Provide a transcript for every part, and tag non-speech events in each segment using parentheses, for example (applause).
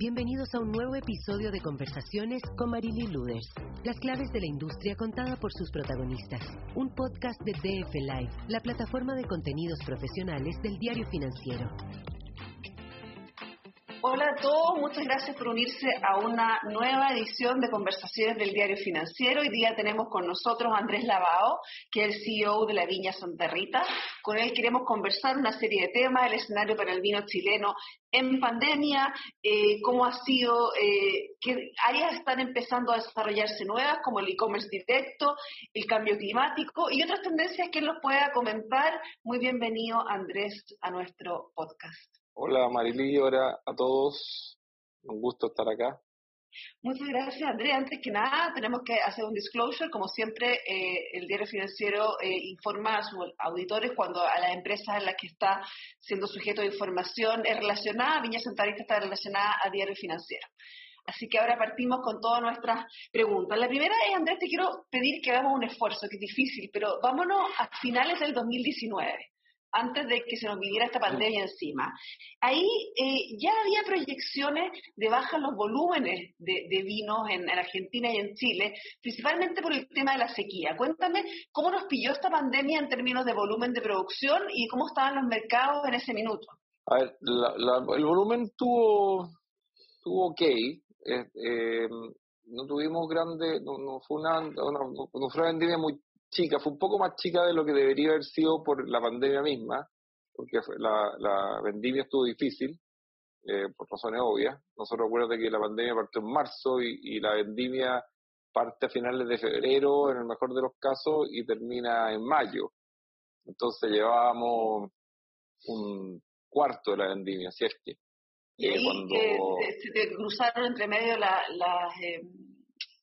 Bienvenidos a un nuevo episodio de Conversaciones con Marily Luders. Las claves de la industria contada por sus protagonistas. Un podcast de DF Live, la plataforma de contenidos profesionales del diario financiero. Hola a todos, muchas gracias por unirse a una nueva edición de Conversaciones del Diario Financiero. Hoy día tenemos con nosotros a Andrés Lavao, que es el CEO de la Viña Santa Rita. Con él queremos conversar una serie de temas, el escenario para el vino chileno en pandemia, eh, cómo ha sido, eh, qué áreas están empezando a desarrollarse nuevas, como el e-commerce directo, el cambio climático y otras tendencias que él nos pueda comentar. Muy bienvenido, Andrés, a nuestro podcast. Hola Marilí, hola a todos. Un gusto estar acá. Muchas gracias, Andrea. Antes que nada, tenemos que hacer un disclosure. Como siempre, eh, el diario financiero eh, informa a sus auditores cuando a las empresas en las que está siendo sujeto de información es relacionada. Viña Santarista está relacionada a diario financiero. Así que ahora partimos con todas nuestras preguntas. La primera es, Andrés, te quiero pedir que hagamos un esfuerzo, que es difícil, pero vámonos a finales del 2019 antes de que se nos viniera esta pandemia encima. Ahí eh, ya había proyecciones de baja en los volúmenes de, vinos en, Argentina y en Chile, principalmente por el tema de la sequía. Cuéntame cómo nos pilló esta pandemia en términos de volumen de producción y cómo estaban los mercados en ese minuto. A ver, el volumen tuvo, tuvo ok. Eh, eh, no tuvimos grande, no, fue una, no, fue una vendimia muy chica, fue un poco más chica de lo que debería haber sido por la pandemia misma, porque la, la vendimia estuvo difícil, eh, por razones obvias. Nosotros recuerda que la pandemia partió en marzo y, la vendimia parte a finales de febrero, en el mejor de los casos, y termina en mayo. Entonces llevábamos un cuarto de la vendimia, si es que. Y ahí cuando... se te cruzaron entre medio la, eh,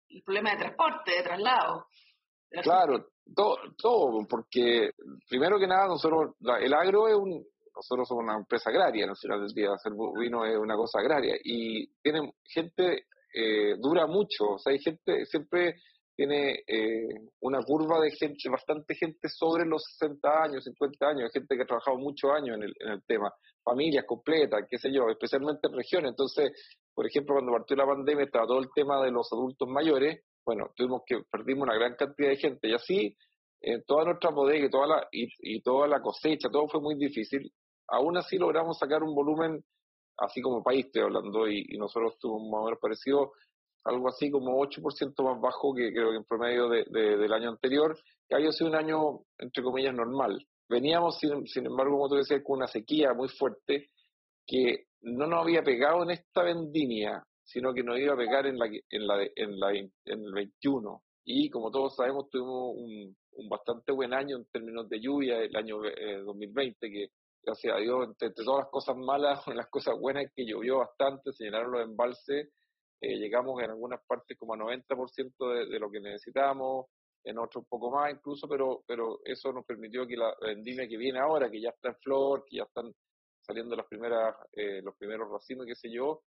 el problema de transporte, de traslado. Claro, todo, todo, porque primero que nada, nosotros, el agro es un, nosotros somos una empresa agraria, al final del día, hacer vino es una cosa agraria, y tiene gente, eh, dura mucho, o sea, hay gente, siempre tiene eh, una curva de gente, bastante gente sobre los 60 años, 50 años, gente que ha trabajado muchos años en el, en el tema, familias completas, qué sé yo, especialmente en regiones. Entonces, por ejemplo, cuando partió la pandemia estaba todo el tema de los adultos mayores, bueno, tuvimos que, perdimos una gran cantidad de gente y así en toda nuestra bodega y toda, la, y, toda la cosecha, todo fue muy difícil. Aún así logramos sacar un volumen, así como país estoy hablando, y, nosotros tuvimos más o parecido, algo así como 8% más bajo que creo que en promedio de, del año anterior, que había sido un año, entre comillas, normal. Veníamos, sin, sin embargo, como tú decías, con una sequía muy fuerte que no nos había pegado en esta vendimia sino que nos iba a pegar en, la, en, la, en, la, en el 21. Y como todos sabemos, tuvimos un, un bastante buen año en términos de lluvia el año 2020, eh, que gracias a Dios, entre, todas las cosas malas, (laughs) las cosas buenas que llovió bastante, se llenaron los embalses, eh, llegamos en algunas partes como a 90% de, de lo que necesitábamos, en otros un poco más incluso, pero, pero eso nos permitió que la vendimia que viene ahora, que ya está en flor, que ya están saliendo las primeras, eh, los primeros racimos, qué sé yo,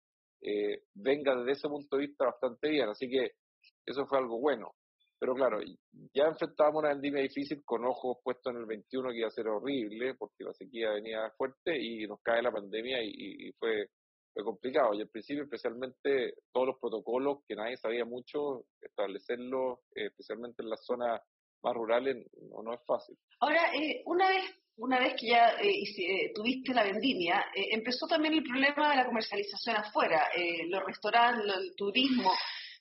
eh, venga desde ese punto de vista bastante bien. Así que eso fue algo bueno. Pero claro, ya enfrentábamos una vendimia difícil con ojos puestos en el 21 que iba a ser horrible porque la sequía venía fuerte y nos cae la pandemia y, fue, fue complicado. Y al principio especialmente todos los protocolos que nadie sabía mucho, establecerlos, eh, especialmente en las zonas más rurales, no, no es fácil. Ahora, eh, una vez una vez que ya eh, eh, tuviste la vendimia, eh, empezó también el problema de la comercialización afuera, los restaurantes, el turismo,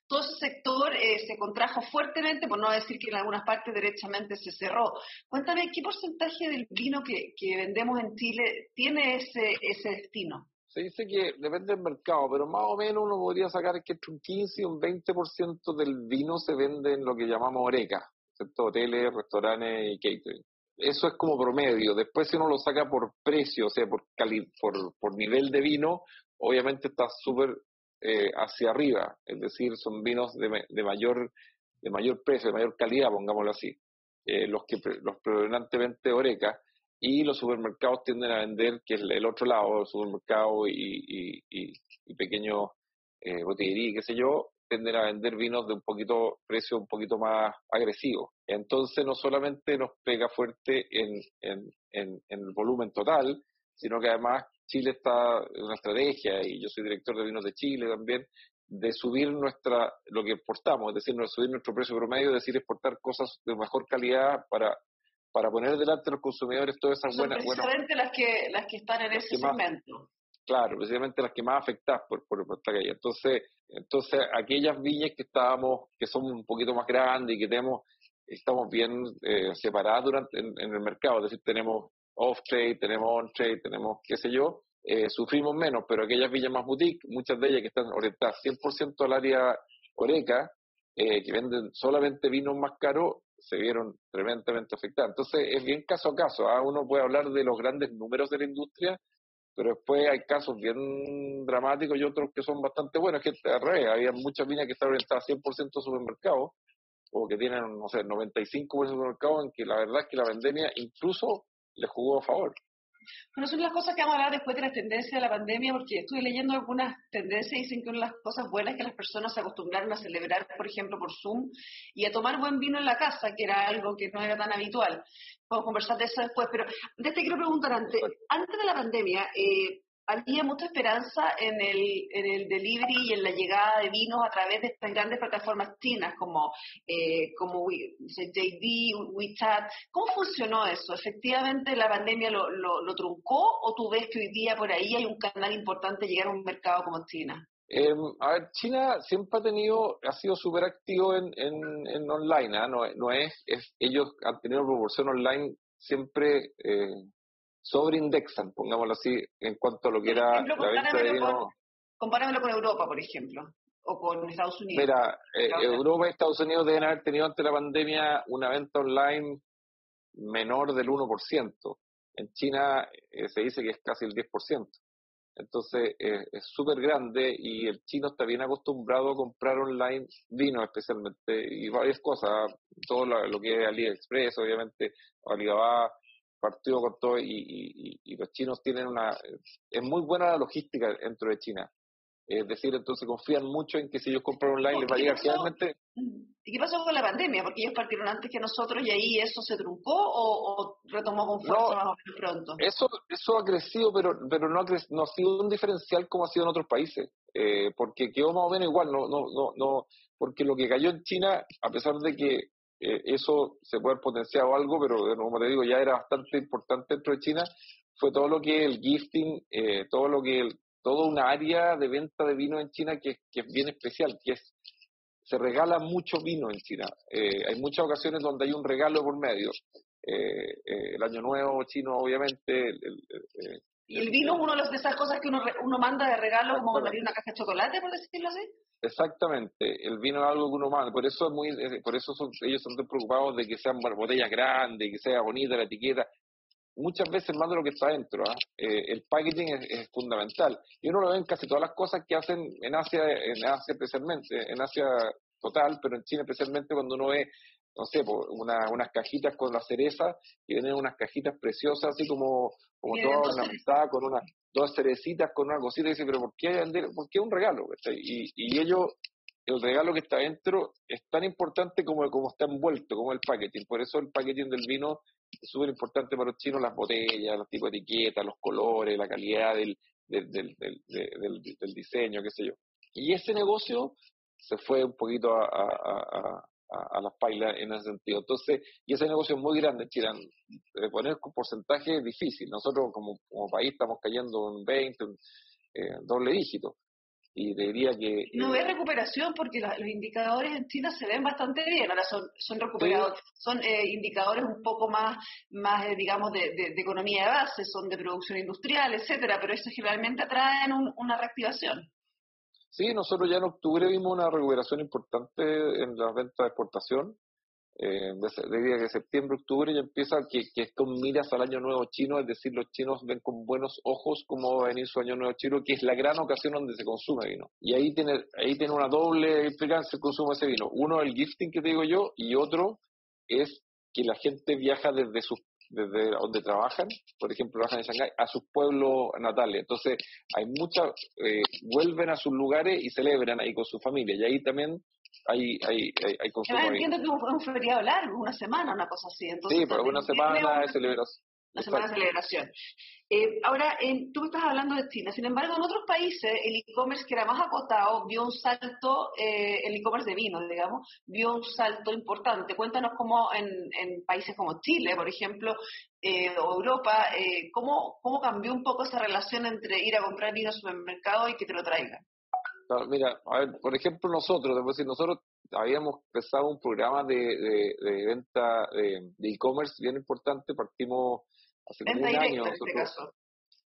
todo ese sector se contrajo fuertemente, por no decir que en algunas partes derechamente se cerró. Cuéntame, ¿qué porcentaje del vino que, vendemos en Chile tiene ese, ese destino? Se dice que depende del mercado, pero más o menos uno podría sacar que entre un 15 y un 20% del vino se vende en lo que llamamos oreca, hoteles, restaurantes y catering eso es como promedio. Después, si uno lo saca por precio, o sea, por, por, por nivel de vino, obviamente está súper eh, hacia arriba. Es decir, son vinos de, de, mayor, de mayor precio, de mayor calidad, pongámoslo así. Eh, los que los predominantemente Oreca. Y los supermercados tienden a vender, que es el otro lado, el supermercado y, y, y, pequeños eh, botillería, qué sé yo, tienden a vender vinos de un poquito, precio un poquito más agresivo. Entonces no solamente nos pega fuerte en, en, en, el volumen total, sino que además Chile está en una estrategia, y yo soy director de vinos de Chile también, de subir nuestra lo que exportamos, es decir, subir nuestro precio promedio, es decir, exportar cosas de mejor calidad para para poner delante a los consumidores todas esas buenas... Precisamente las, que, las que están en ese segmento. Claro, precisamente las que más afectadas por, por, esta calle. Entonces, entonces, aquellas viñas que estábamos, que son un poquito más grandes y que tenemos, estamos bien eh, separadas durante, en, el mercado, es decir, tenemos off-trade, tenemos on-trade, tenemos qué sé yo, eh, sufrimos menos, pero aquellas villas más boutique, muchas de ellas que están orientadas 100% al área oreca, eh, que venden solamente vinos más caros, se vieron tremendamente afectadas. Entonces, es bien caso a caso. ¿ah? Uno puede hablar de los grandes números de la industria, pero después hay casos bien dramáticos y otros que son bastante buenos. Que al revés, había muchas viñas que están orientadas 100% a supermercados, o que tienen, no sé, 95% de supermercados, en que la verdad es que la pandemia incluso les jugó a favor. Bueno, son las cosas que vamos a hablar después de las tendencias de la pandemia, porque estuve leyendo algunas tendencias y dicen que una de las cosas buenas es que las personas se acostumbraron a celebrar, por ejemplo, por Zoom y a tomar buen vino en la casa, que era algo que no era tan habitual. Podemos conversar de eso después, pero de este quiero preguntar antes, antes de la pandemia, eh, había mucha esperanza en el, en el delivery y en la llegada de vinos a través de estas grandes plataformas chinas como, eh, como JD, WeChat. ¿Cómo funcionó eso? ¿Efectivamente la pandemia lo, lo, truncó o tú ves que hoy día por ahí hay un canal importante llegar a un mercado como China? Eh, a ver, China siempre ha tenido, ha sido súper activo en, en, online, ¿ah? no, no es, es, ellos han tenido proporción online siempre eh, sobreindexan, pongámoslo así, en cuanto a lo que era la venta de vino. comparámoslo con Europa, por ejemplo, o con Estados Unidos. Mira, eh, Europa y Estados Unidos deben haber tenido ante la pandemia una venta online menor del 1%. En China eh, se dice que es casi el 10%. Entonces eh, es súper grande y el chino está bien acostumbrado a comprar online vino especialmente y varias cosas, todo lo, que es AliExpress, obviamente, Alibaba, partido con todo y, los chinos tienen una... Es muy buena la logística dentro de China. Es decir, entonces confían mucho en que si ellos compran online les va a llegar realmente... ¿Y qué pasó con la pandemia? Porque ellos partieron antes que nosotros y ahí eso se truncó o, retomó con fuerza más o menos pronto. Eso, eso ha crecido, pero, pero no, ha no ha sido un diferencial como ha sido en otros países. Eh, porque quedó más o menos igual, no, no, no, no, porque lo que cayó en China, a pesar de que eh, eso se puede haber potenciado algo, pero como te digo, ya era bastante importante dentro de China, fue todo lo que el gifting, eh, todo lo que el, toda una área de venta de vino en China que, que es bien especial, que es se regala mucho vino en China. Eh, hay muchas ocasiones donde hay un regalo por medio. el Año Nuevo chino, obviamente. ¿Y el vino es una de esas cosas que uno, uno manda de regalo, como mandaría una caja de chocolate, por decirlo así? Exactamente, el vino es algo que uno manda, por eso es muy, por eso son, ellos son preocupados de que sean botellas grandes, que sea bonita la etiqueta. Muchas veces más de lo que está dentro, ¿ah? eh, el packaging es, fundamental. Y uno lo ve en casi todas las cosas que hacen en Asia, en Asia especialmente, en Asia total, pero en China especialmente cuando uno ve, no sé, una, unas cajitas con la cereza y vienen unas cajitas preciosas, así como, como toda ornamentada con una dos cerecitas con una cosita y dice, pero ¿por qué, por qué un regalo? Y, y ellos, el regalo que está dentro es tan importante como, como está envuelto, como el packaging. Por eso el packaging del vino es súper importante para los chinos, las botellas, los tipos de etiquetas, los colores, la calidad del, del, del, del, del, diseño, qué sé yo. Y ese negocio se fue un poquito a, a, las pailas en ese sentido. Entonces, y ese negocio es muy grande. Eh, poner un porcentaje es difícil. Nosotros como, como país estamos cayendo en 20, un, eh, doble dígito. Y diría que... No ve recuperación porque los indicadores en China se ven bastante bien. Ahora son, son recuperados, son eh, indicadores un poco más, más digamos, de, de, economía de base, son de producción industrial, etcétera, pero eso generalmente atraen una reactivación. Sí, nosotros ya en octubre vimos una recuperación importante en las ventas de exportación. Eh, diría que septiembre, octubre ya empieza que, que con miras al año nuevo chino, es decir, los chinos ven con buenos ojos cómo va a venir su año nuevo chino, que es la gran ocasión donde se consume vino. Y ahí tiene, ahí tiene una doble implicancia el consumo de ese vino. Uno, el gifting que te digo yo, y otro es que la gente viaja desde sus desde donde trabajan, por ejemplo, trabajan en Shanghái, a sus pueblos natales. Entonces, hay muchas, eh, vuelven a sus lugares y celebran ahí con su familia. Y ahí también hay, hay, hay, hay consumo. entiendo que es un feriado largo, una semana, una cosa así. Entonces, sí, pero una semana de celebración. Una semana de celebración. Eh, ahora, tú me estás hablando de China, sin embargo, en otros países el e-commerce que era más acotado vio un salto, eh, el e-commerce de vino, digamos, vio un salto importante. Cuéntanos cómo en, países como Chile, por ejemplo, eh, o Europa, cómo, cómo cambió un poco esa relación entre ir a comprar vino al supermercado y que te lo traigan. Mira, a ver, por ejemplo, nosotros, debo decir, nosotros habíamos empezado un programa de, de, venta de e-commerce bien importante, partimos hace como un año. Este nosotros,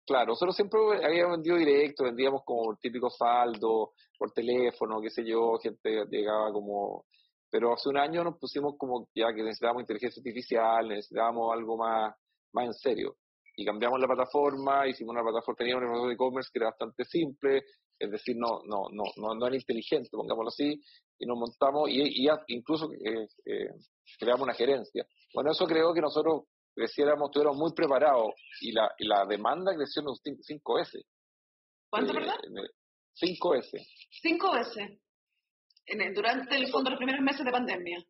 Claro, nosotros siempre habíamos vendido directo, vendíamos como el típico saldo, por teléfono, qué sé yo, gente llegaba como... Pero hace un año nos pusimos como ya que necesitábamos inteligencia artificial, necesitábamos algo más, más en serio. Y cambiamos la plataforma, hicimos una plataforma, teníamos un de e-commerce que era bastante simple, es decir, no, no, no, no, no era inteligente, pongámoslo así, y nos montamos y, incluso eh, eh, creamos una gerencia. Bueno, eso creo que nosotros creciéramos, estuviéramos muy preparados y la, la demanda creció en un 5 veces. ¿Cuánto, verdad? 5 veces. 5 veces. durante el fondo los primeros meses de pandemia.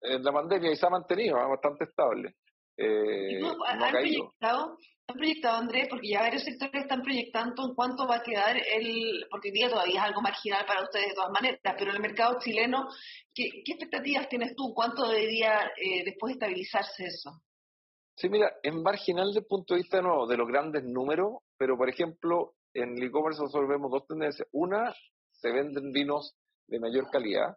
En la pandemia y se ha mantenido, bastante estable. Eh, no, ¿Han, proyectado, ¿Han proyectado, Andrés? Porque ya varios sectores están proyectando en cuánto va a quedar el, porque hoy día todavía es algo marginal para ustedes de todas maneras, pero en el mercado chileno, ¿qué, qué expectativas tienes tú? ¿Cuánto debería eh, después estabilizarse eso? Sí, mira, es marginal desde el punto de vista de los grandes números, pero por ejemplo, en el e-commerce nosotros vemos dos tendencias. Una, se venden vinos de mayor calidad.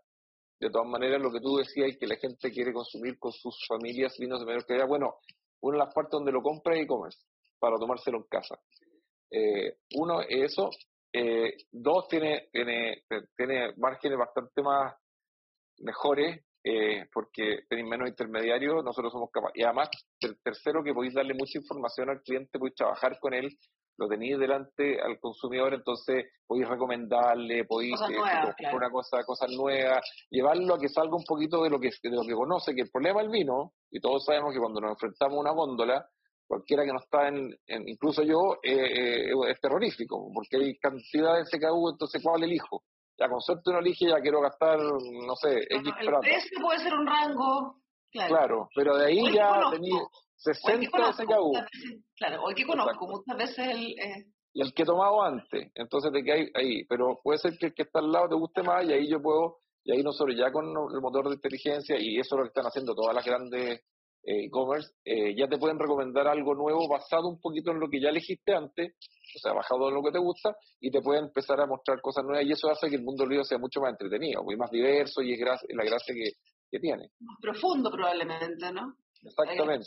De todas maneras, lo que tú decías, que la gente quiere consumir con sus familias vinos de mayor calidad. Bueno, una de las partes donde lo compra es e-commerce, para tomárselo en casa. Eh, uno es eso. Eh, dos, tiene, tiene, tiene márgenes bastante más mejores eh, porque tenéis menos intermediarios, nosotros somos capaces. Y además, el tercero, que podéis darle mucha información al cliente, podéis trabajar con él, lo tenéis delante al consumidor, entonces podéis recomendarle, podéis cosas eh, una cosa, cosas nuevas, llevarlo a que salga un poquito de lo que de lo que conoce, que el problema del vino, y todos sabemos que cuando nos enfrentamos a una góndola, cualquiera que no está en, incluso yo, eh, eh, es terrorífico, porque hay cantidad de SKU, entonces ¿cuál elijo? Ya con suerte uno elige, ya quiero gastar, no sé, X El precio puede ser un rango, claro. pero de ahí ya tenía 60 SKU. Claro, o el que conozco, muchas veces el... Eh... Y el que he tomado antes, entonces de que hay ahí, pero puede ser que el que está al lado te guste más y ahí yo puedo, y ahí nosotros ya con el motor de inteligencia, y eso es lo que están haciendo todas las grandes eh, e-commerce, eh, ya te pueden recomendar algo nuevo basado un poquito en lo que ya elegiste antes o sea, bajado en lo que te gusta y te puede empezar a mostrar cosas nuevas y eso hace que el mundo sea mucho más entretenido, muy más diverso y es la gracia que, que tiene. Más profundo probablemente, ¿no? Exactamente.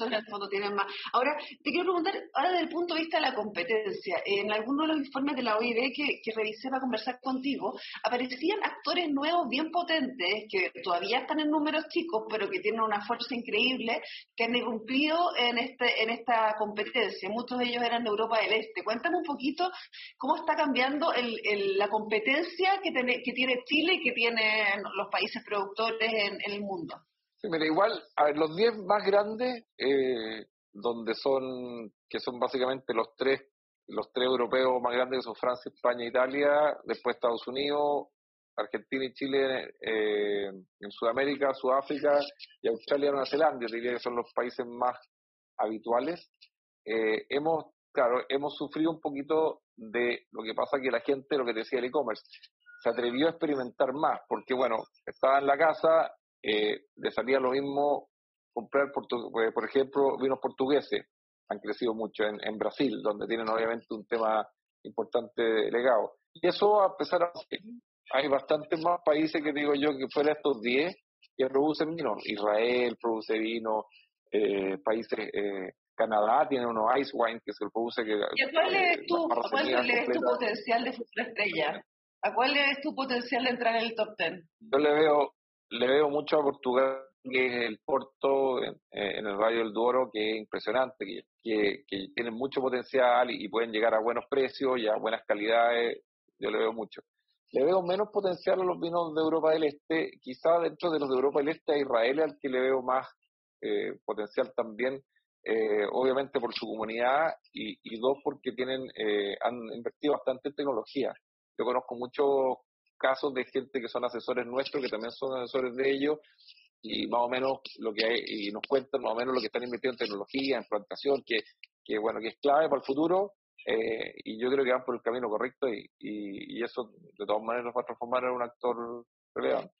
Ahora, te quiero preguntar, ahora desde el punto de vista de la competencia, en algunos de los informes de la OID que, que revisé para conversar contigo, aparecían actores nuevos bien potentes, que todavía están en números chicos, pero que tienen una fuerza increíble, que han irrumpido en, este, en esta competencia. Muchos de ellos eran de Europa del Este. Cuéntame un poquito cómo está cambiando el, la competencia que, que tiene Chile y que tienen los países productores en el mundo mira, igual, a ver, los 10 más grandes, eh, donde son, que son básicamente los tres, los tres europeos más grandes, que son Francia, España, Italia, después Estados Unidos, Argentina y Chile eh, en Sudamérica, Sudáfrica y Australia y Nueva Zelanda, diría que son los países más habituales. Eh, hemos, claro, hemos sufrido un poquito de lo que pasa que la gente, lo que decía el e-commerce, se atrevió a experimentar más, porque bueno, estaba en la casa, eh, le salía lo mismo comprar, eh, por ejemplo, vinos portugueses, han crecido mucho en, Brasil, donde tienen obviamente un tema importante legado. Y eso a pesar de hay bastantes más países que digo yo que fuera estos 10 que producen vino. Israel produce vino, eh, países, eh, Canadá tiene unos ice wine que se produce que... ¿Y a cuál le ves tu, tu potencial de futura estrella? ¿A cuál le ves tu potencial de entrar en el top 10? Yo le veo le veo mucho a Portugal, que es el puerto en, el Valle del Duero, que es impresionante, que, que, tienen mucho potencial y, pueden llegar a buenos precios y a buenas calidades. Yo le veo mucho. Le veo menos potencial a los vinos de Europa del Este, quizá dentro de los de Europa del Este a Israel, al que le veo más eh, potencial también, eh, obviamente por su comunidad y, y dos porque tienen eh, han invertido bastante en tecnología. Yo conozco muchos casos de gente que son asesores nuestros, que también son asesores de ellos, y más o menos lo que hay, y nos cuentan más o menos lo que están invirtiendo en tecnología, en plantación, que, que bueno, que es clave para el futuro, eh, y yo creo que van por el camino correcto y, y, eso de todas maneras nos va a transformar en un actor relevante.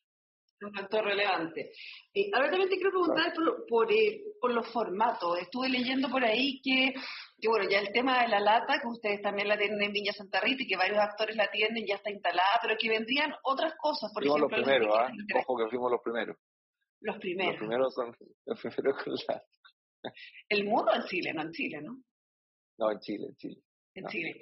Un actor relevante. Eh, ahora también te quiero preguntar por, por, eh, por, los formatos. Estuve leyendo por ahí que, que, bueno, ya el tema de la lata, que ustedes también la tienen en Viña Santa Rita y que varios actores la tienen, ya está instalada, pero que vendrían otras cosas, por ejemplo. Los primeros, ¿ah? Ojo que fuimos los primeros. Los primeros. Los primeros son (laughs) los primeros con la... El mundo en Chile, no en Chile, ¿no? No, en Chile, en Chile. En Chile.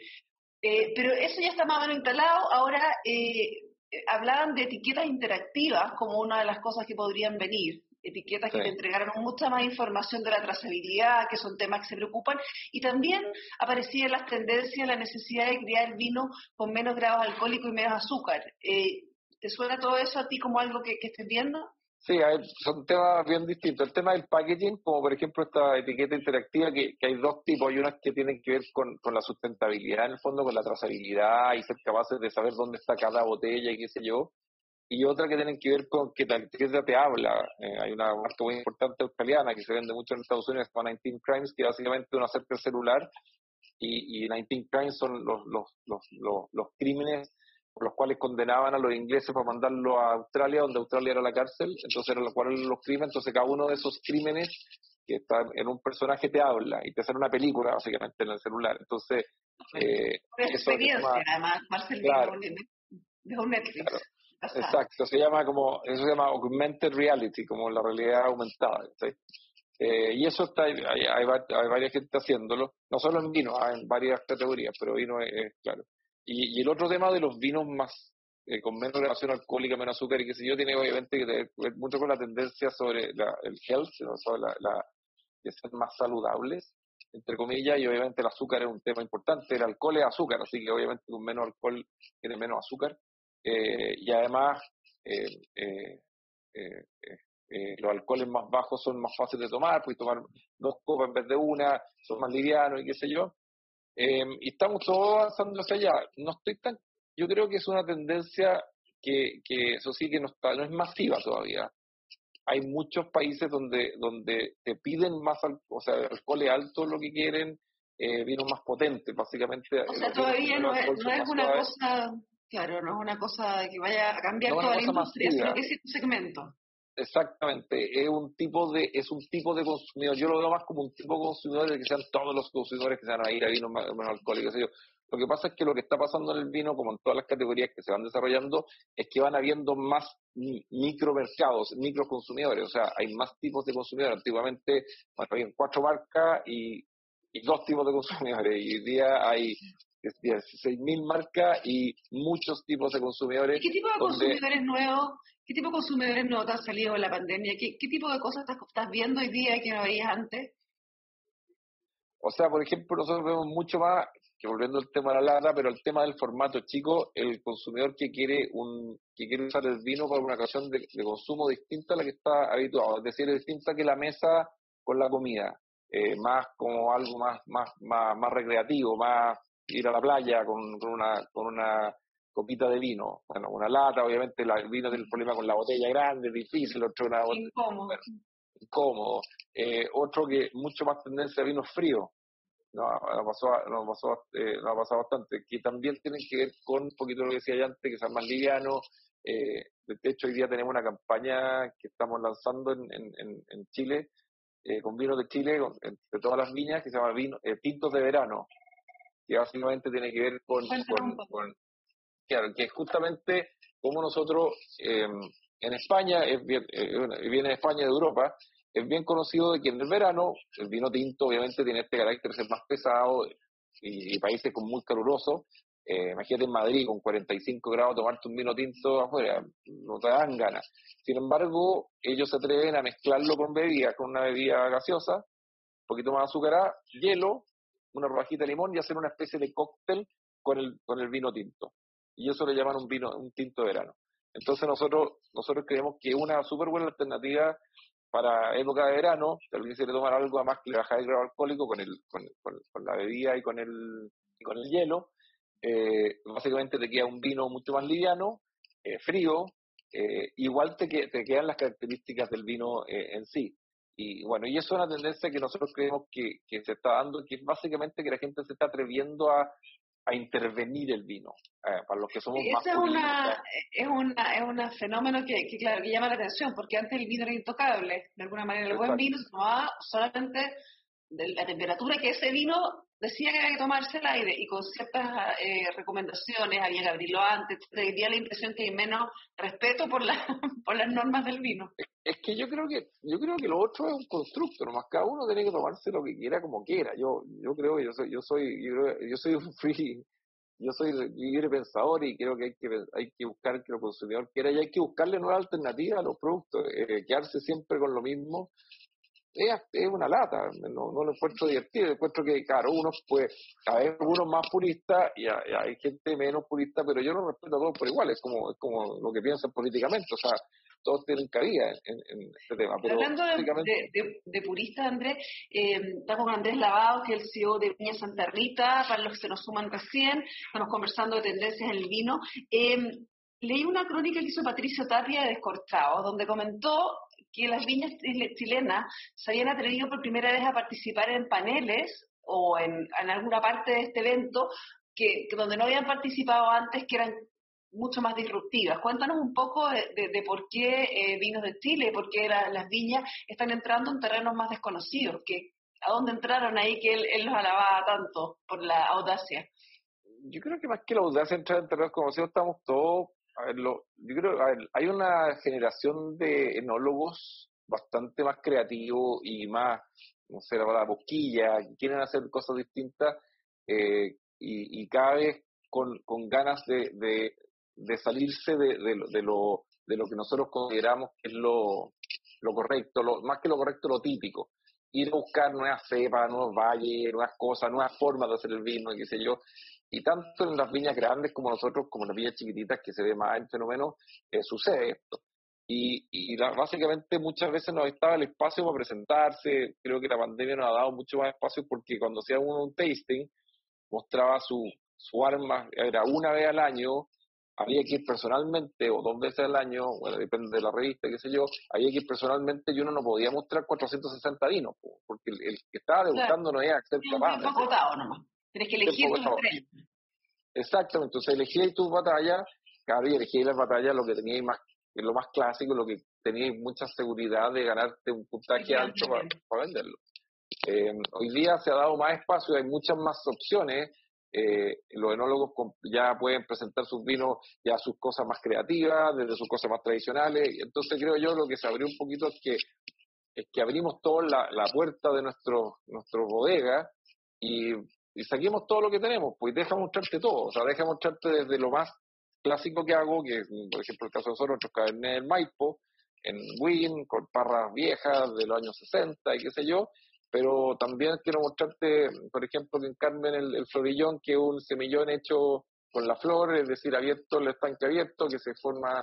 Eh, pero eso ya está más o menos instalado. Ahora, eh, hablaban de etiquetas interactivas como una de las cosas que podrían venir. Etiquetas que te entregaron mucha más información de la trazabilidad, que son temas que se preocupan. Y también aparecían las tendencias, la necesidad de criar el vino con menos grados alcohólicos y menos azúcar. Eh, ¿Te suena todo eso a ti como algo que, que estés viendo? Sí, son temas bien distintos. El tema del packaging, como por ejemplo esta etiqueta interactiva, que, hay dos tipos. Hay unas que tienen que ver con, la sustentabilidad, en el fondo, con la trazabilidad y ser capaces de saber dónde está cada botella y qué sé yo. Y otra que tienen que ver con que la etiqueta te habla. Eh, hay una marca muy importante australiana que se vende mucho en Estados Unidos, que se llama 19 Crimes, que básicamente uno acerca el celular y, y 19 Crimes son los, los, los, los, los crímenes por los cuales condenaban a los ingleses para mandarlo a Australia, donde Australia era la cárcel, entonces eran los cuales los crímenes, entonces cada uno de esos crímenes que está en un personaje te habla y te hace una película básicamente en el celular. Entonces, eh, experiencia, además, Marcel claro, de un Netflix. (laughs) Exacto, se llama como, eso se llama augmented reality, como la realidad aumentada. Eh, y eso está, hay, hay, varias gente haciéndolo, no solo en vino, hay en varias categorías, pero vino es claro. Y, el otro tema de los vinos más eh, con menos relación alcohólica, menos azúcar y qué sé yo, tiene obviamente que ver mucho con la tendencia sobre el health, sobre la, la, de ser más saludables, entre comillas, y obviamente el azúcar es un tema importante, el alcohol es azúcar, así que obviamente con menos alcohol tiene menos azúcar, eh, y además eh, los alcoholes más bajos son más fáciles de tomar, puedes tomar dos copas en vez de una, son más livianos y qué sé yo, eh, y estamos todos avanzando hacia allá. No estoy tan, yo creo que es una tendencia que, que eso sí que no está, no es masiva todavía. Hay muchos países donde, donde te piden más, o sea, alcohol alto lo que quieren, eh, vinos más potentes, básicamente. O sea, todavía no es, no es una cosa, claro, no es una cosa que vaya a cambiar toda la industria, sino que es un segmento. Exactamente, es un tipo de es un tipo de consumidor. Yo lo veo más como un tipo de consumidor de que sean todos los consumidores que se van a ir a vinos menos alcohólicos. Lo que pasa es que lo que está pasando en el vino, como en todas las categorías que se van desarrollando, es que van habiendo más micromercados, microconsumidores. O sea, hay más tipos de consumidores. Antiguamente bueno, había cuatro marcas y, y dos tipos de consumidores. Y hoy día hay 16.000 marcas y muchos tipos de consumidores. ¿Y qué tipo de consumidores nuevos ¿Qué tipo de consumidores no te han salido en la pandemia? ¿Qué, tipo de cosas estás, viendo hoy día que no veías antes? O sea, por ejemplo, nosotros vemos mucho más, que volviendo al tema de la lata, pero el tema del formato chico, el consumidor que quiere un que quiere usar el vino para una ocasión de, consumo distinta a la que está habituado, es decir, distinta que la mesa con la comida, eh, más como algo más, más, más, más recreativo, más ir a la playa con, con una, con una copita de vino. Bueno, una lata, obviamente el vino tiene el problema con la botella grande, difícil, otro una incómodo. incómodo. Eh, otro que mucho más tendencia a vinos fríos. No, nos pasó, nos pasó, eh, nos ha pasado bastante, que también tienen que ver con un poquito lo que decía antes, que sean más livianos. Eh, de hecho, hoy día tenemos una campaña que estamos lanzando en, en, en Chile, eh, con vinos de Chile, de todas las viñas, que se llama vino, eh, Tintos de Verano, que básicamente tiene que ver con, con, Claro, que justamente como nosotros eh, en España, es bien, eh, viene de España de Europa, es bien conocido de que en el verano el vino tinto obviamente tiene este carácter de ser más pesado y, países con muy caluroso. Eh, imagínate en Madrid con 45 grados tomarte un vino tinto afuera, no te dan ganas. Sin embargo, ellos se atreven a mezclarlo con bebidas, con una bebida gaseosa, un poquito más azucarada, hielo, una rojita de limón y hacer una especie de cóctel con el, con el vino tinto y eso le llaman un vino, un tinto de verano. Entonces nosotros, nosotros creemos que una súper buena alternativa para época de verano, si alguien quiere tomar algo más que le baja el grado alcohólico con, el, con, con, la bebida y con el, con el hielo, eh, básicamente te queda un vino mucho más liviano, eh, frío, eh, igual te, te quedan las características del vino en sí. Y bueno, y eso es una tendencia que nosotros creemos que, que se está dando, que es básicamente que la gente se está atreviendo a, a intervenir el vino, eh, para los que somos más es una, es una es un fenómeno que, que, claro, que llama la atención, porque antes el vino era intocable, de alguna manera el buen vino se tomaba solamente de la temperatura que ese vino decía que había que tomarse el aire y con ciertas eh, recomendaciones, había que abrirlo antes, te la impresión que hay menos respeto por, la, (laughs) por las normas del vino. Es que yo creo que yo creo que lo otro es un constructo, nomás cada uno tiene que tomarse lo que quiera como quiera. Yo yo creo que yo soy yo soy yo, soy un free yo soy libre pensador y creo que hay que hay que buscar que el consumidor quiera y hay que buscarle nuevas alternativas a los productos, eh, quedarse siempre con lo mismo es, una lata, no, no lo encuentro divertido, encuentro que, claro, uno pues, hay algunos más puristas y hay, gente menos purista, pero yo no respeto a todos por igual, es como, es como lo que piensan políticamente, o sea, todos tienen cabida en, este tema. Pero Hablando de, purista, Andrés, eh, está con Andrés Lavado, que es el CEO de Viña Santa Rita, para los que se nos suman recién, estamos conversando de tendencias en el vino. Eh, leí una crónica que hizo Patricio Tapia de Descorchado, donde comentó que las viñas chilenas se habían atrevido por primera vez a participar en paneles o en, alguna parte de este evento que, donde no habían participado antes, que eran mucho más disruptivas. Cuéntanos un poco de, por qué eh, Vinos de Chile, por qué las viñas están entrando en terrenos más desconocidos, que a dónde entraron ahí que él, los alababa tanto por la audacia. Yo creo que más que la audacia entrar en terrenos desconocidos, estamos todos a ver, lo, yo creo, hay una generación de enólogos bastante más creativos y más, no sé, la boquilla, que quieren hacer cosas distintas eh, y, y, cada vez con, con ganas de, de, salirse de, de, de, lo, de lo que nosotros consideramos que es lo, lo correcto, lo, más que lo correcto, lo típico. Ir a buscar nuevas cepas, nuevos valles, nuevas cosas, nuevas formas de hacer el vino, qué sé yo. Y tanto en las viñas grandes como nosotros, como en las viñas chiquititas, que se ve más el fenómeno, eh, sucede esto. Y, y básicamente muchas veces no estaba el espacio para presentarse. Creo que la pandemia nos ha dado mucho más espacio porque cuando hacía uno un tasting, mostraba su, su arma, era una vez al año, había que ir personalmente o dos veces al año, bueno, depende de la revista, qué sé yo, había que ir personalmente y uno no podía mostrar 460 vinos, porque el, que estaba debutando no iba a ser capaz. nomás. Tienes que elegir tres. Exactamente, entonces elegí tus batallas, cada día elegí las batallas, lo que teníais más, lo más clásico, lo que teníais mucha seguridad de ganarte un puntaje alto para, venderlo. Eh, hoy día se ha dado más espacio, hay muchas más opciones, eh, los enólogos ya pueden presentar sus vinos, ya sus cosas más creativas, desde sus cosas más tradicionales, entonces creo yo lo que se abrió un poquito es que es que abrimos toda la, la, puerta de nuestro, nuestro bodega y saquemos todo lo que tenemos, pues deja mostrarte todo, o sea, deja mostrarte desde lo más clásico que hago, que por ejemplo el caso de nosotros, nuestros cabernet del Maipo, en Win, con parras viejas de los años 60 y qué sé yo, pero también quiero mostrarte, por ejemplo, que en Carmen el, florillón, que es un semillón hecho con la flor, es decir, abierto, el estanque abierto, que se forma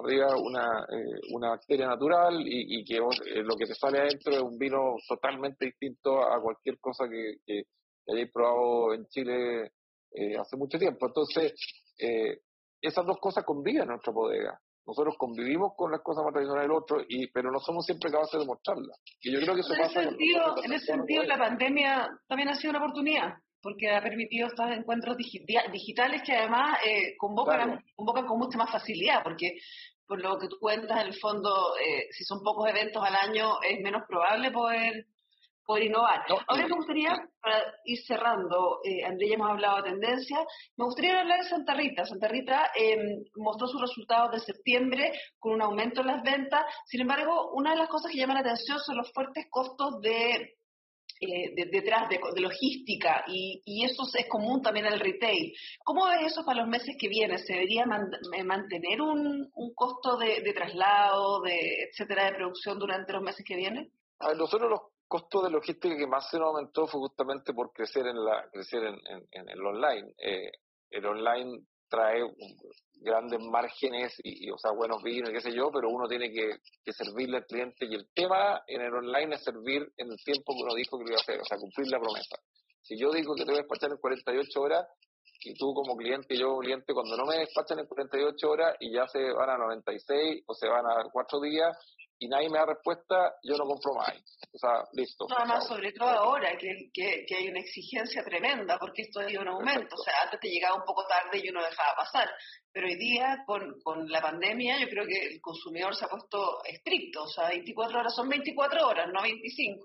arriba una, eh, una bacteria natural y, y que eh, lo que te sale adentro es un vino totalmente distinto a cualquier cosa que, que hayáis probado en Chile eh, hace mucho tiempo. Entonces, eh, esas dos cosas conviven en nuestra bodega. Nosotros convivimos con las cosas más tradicionales del otro, y, pero no somos siempre capaces de mostrarlas. Y yo creo que eso en pasa. Ese sentido, en ese sentido, la pandemia también ha sido una oportunidad, porque ha permitido estos encuentros digitales que además eh, convocan, convocan con mucha más facilidad, porque por lo que tú cuentas, en el fondo, eh, si son pocos eventos al año, es menos probable poder poder innovar. Ahora me gustaría, para ir cerrando, eh, André, ya hemos hablado de tendencia, me gustaría hablar de Santa Rita. Santa Rita em, mostró sus resultados de septiembre con un aumento en las ventas. Sin embargo, una de las cosas que llama la atención son los fuertes costos de eh, detrás de, logística y, eso es común también en el retail. ¿Cómo ves eso para los meses que vienen? ¿Se debería eh, mantener un, costo de, traslado, de etcétera, de producción durante los meses que vienen? nosotros los costo de logística que más se nos aumentó fue justamente por crecer en la crecer en, en, el online. Eh, el online trae grandes márgenes y, o sea, buenos vinos y qué sé yo, pero uno tiene que, que, servirle al cliente y el tema en el online es servir en el tiempo que uno dijo que lo iba a hacer, o sea, cumplir la promesa. Si yo digo que te voy a despachar en 48 horas, y tú como cliente y yo como cliente, cuando no me despachan en 48 horas y ya se van a 96 o se van a 4 días y nadie me da respuesta, yo no compro más. O sea, listo. No, más sobre todo ahora, que, que, que, hay una exigencia tremenda, porque esto hay un aumento. O sea, antes te llegaba un poco tarde y uno dejaba pasar. Pero hoy día, con, con la pandemia, yo creo que el consumidor se ha puesto estricto. O sea, 24 horas son 24 horas, no 25.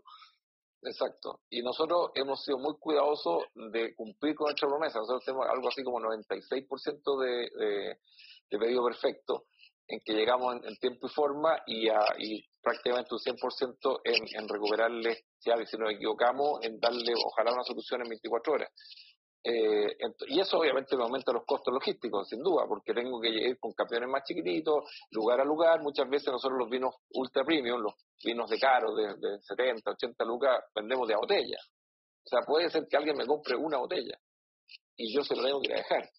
Exacto. Y nosotros hemos sido muy cuidadosos de cumplir con nuestra promesa. Nosotros tenemos algo así como 96% de, de, de pedido perfecto, en que llegamos en, tiempo y forma y, a, y prácticamente un 100% en, en recuperarle, si, si nos equivocamos, en darle ojalá una solución en 24 horas. Eh, y eso obviamente me aumenta los costos logísticos, sin duda, porque tengo que ir con camiones más chiquititos, lugar a lugar. Muchas veces nosotros los vinos ultra premium, los vinos de caro, de, de 70, 80 lucas, vendemos de a botella. O sea, puede ser que alguien me compre una botella y yo se lo tengo que ir a dejar.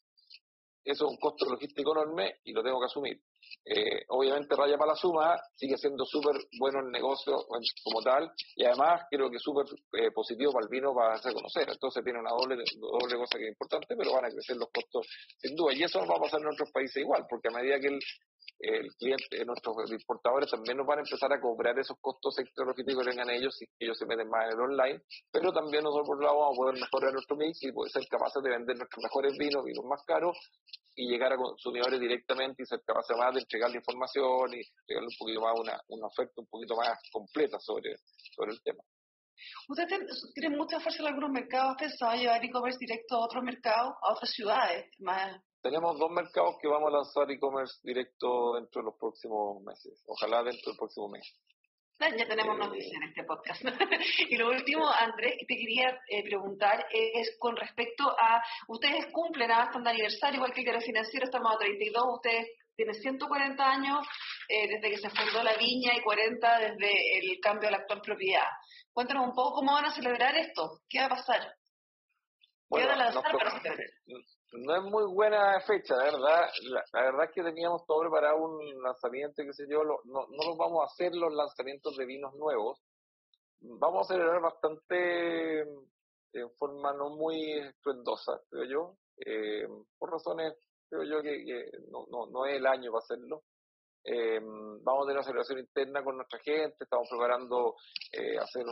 Eso es un costo logístico enorme y lo tengo que asumir. Eh, obviamente raya para la suma, sigue siendo súper bueno el negocio como tal y además creo que súper eh, positivo para el vino para hacer conocer. Entonces tiene una doble, doble cosa que es importante, pero van a crecer los costos sin duda. Y eso va a pasar en otros países igual, porque a medida que el, el cliente, nuestros importadores también nos van a empezar a cobrar esos costos tecnológicos que tengan ellos si ellos se meten más en el online, pero también nosotros por lado vamos a poder mejorar nuestro mix y poder ser capaces de vender nuestros mejores vinos, vinos más caros y llegar a consumidores directamente y ser capaces más de entregar la información y entregarle un poquito más una, una oferta un poquito más completa sobre, sobre el tema. ¿Ustedes tienen mucha fuerza en algunos mercados? ¿Pensaba llevar e-commerce directo a otros mercados, a otras ciudades? Más tenemos dos mercados que vamos a lanzar e-commerce directo dentro de los próximos meses. Ojalá dentro del próximo mes. Ya tenemos noticias en este podcast. (laughs) y lo último, Andrés, que te quería eh, preguntar es con respecto a, ustedes cumplen hasta un aniversario, igual que el financiero, estamos a 32, ustedes tienen 140 años eh, desde que se fundó la viña y 40 desde el cambio de la actual propiedad. Cuéntanos un poco cómo van a celebrar esto, qué va a pasar. ¿Qué van a para celebrar? no es muy buena fecha, la verdad. La, verdad es que teníamos todo preparado un lanzamiento, qué sé yo, no, no nos vamos a hacer los lanzamientos de vinos nuevos. Vamos a celebrar bastante en forma no muy estruendosa, creo yo, eh, por razones, creo yo, que, no, no, no es el año para hacerlo. Eh, vamos a tener una celebración interna con nuestra gente, estamos preparando eh, hacer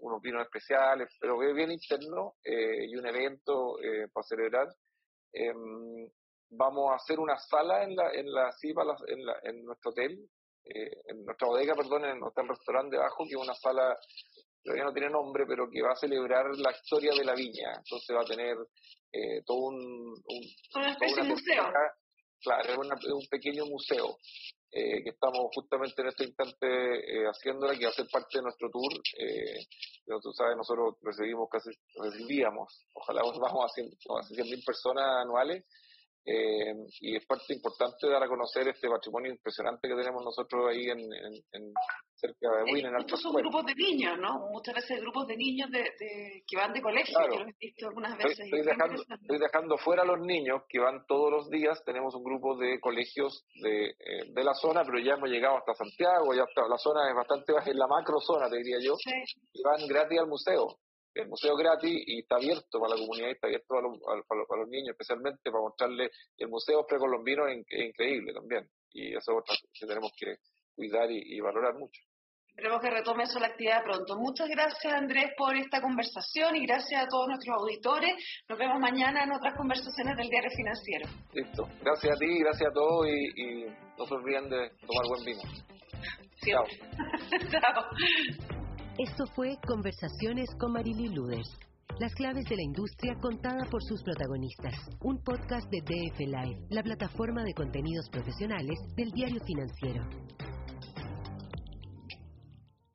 unos vinos especiales, pero bien interno eh, y un evento eh, para celebrar. Em, vamos a hacer una sala en la, en la en, la, en nuestro hotel, eh, en nuestra bodega, perdón, en nuestro restaurante debajo, que es una sala todavía no tiene nombre, pero que va a celebrar la historia de la viña. Entonces va a tener eh, todo un... un una especie de museo. Claro, es, un pequeño museo eh, que estamos justamente en este instante eh, haciéndola, que va a ser parte de nuestro tour. Eh, tú sabes, nosotros recibimos casi, recibíamos, ojalá (laughs) vamos a 100.000 personas anuales eh, y es parte importante dar a conocer este patrimonio impresionante que tenemos nosotros ahí en, en, cerca de Wien, en Alto Estos son grupos de niños, ¿no? Muchas veces grupos de niños de, que van de colegio, que los he visto algunas veces. Estoy, dejando, estoy, dejando, fuera a los niños que van todos los días. Tenemos un grupo de colegios de, eh, de la zona, pero ya hemos llegado hasta Santiago, ya hasta la zona es bastante baja, en la macro zona, te diría yo, y van gratis al museo el museo gratis y está abierto para la comunidad, está abierto a los, los, niños, especialmente para mostrarles el museo precolombino es, increíble también. Y eso es otra que tenemos que cuidar y, valorar mucho. Esperemos que retome eso la actividad pronto. Muchas gracias, Andrés, por esta conversación y gracias a todos nuestros auditores. Nos vemos mañana en otras conversaciones del Diario Financiero. Listo. Gracias a ti, gracias a todos y, no se olviden de tomar buen vino. Chao. (laughs) Chao. Esto fue Conversaciones con Marily Luders. Las claves de la industria contada por sus protagonistas. Un podcast de DF Live, la plataforma de contenidos profesionales del diario financiero.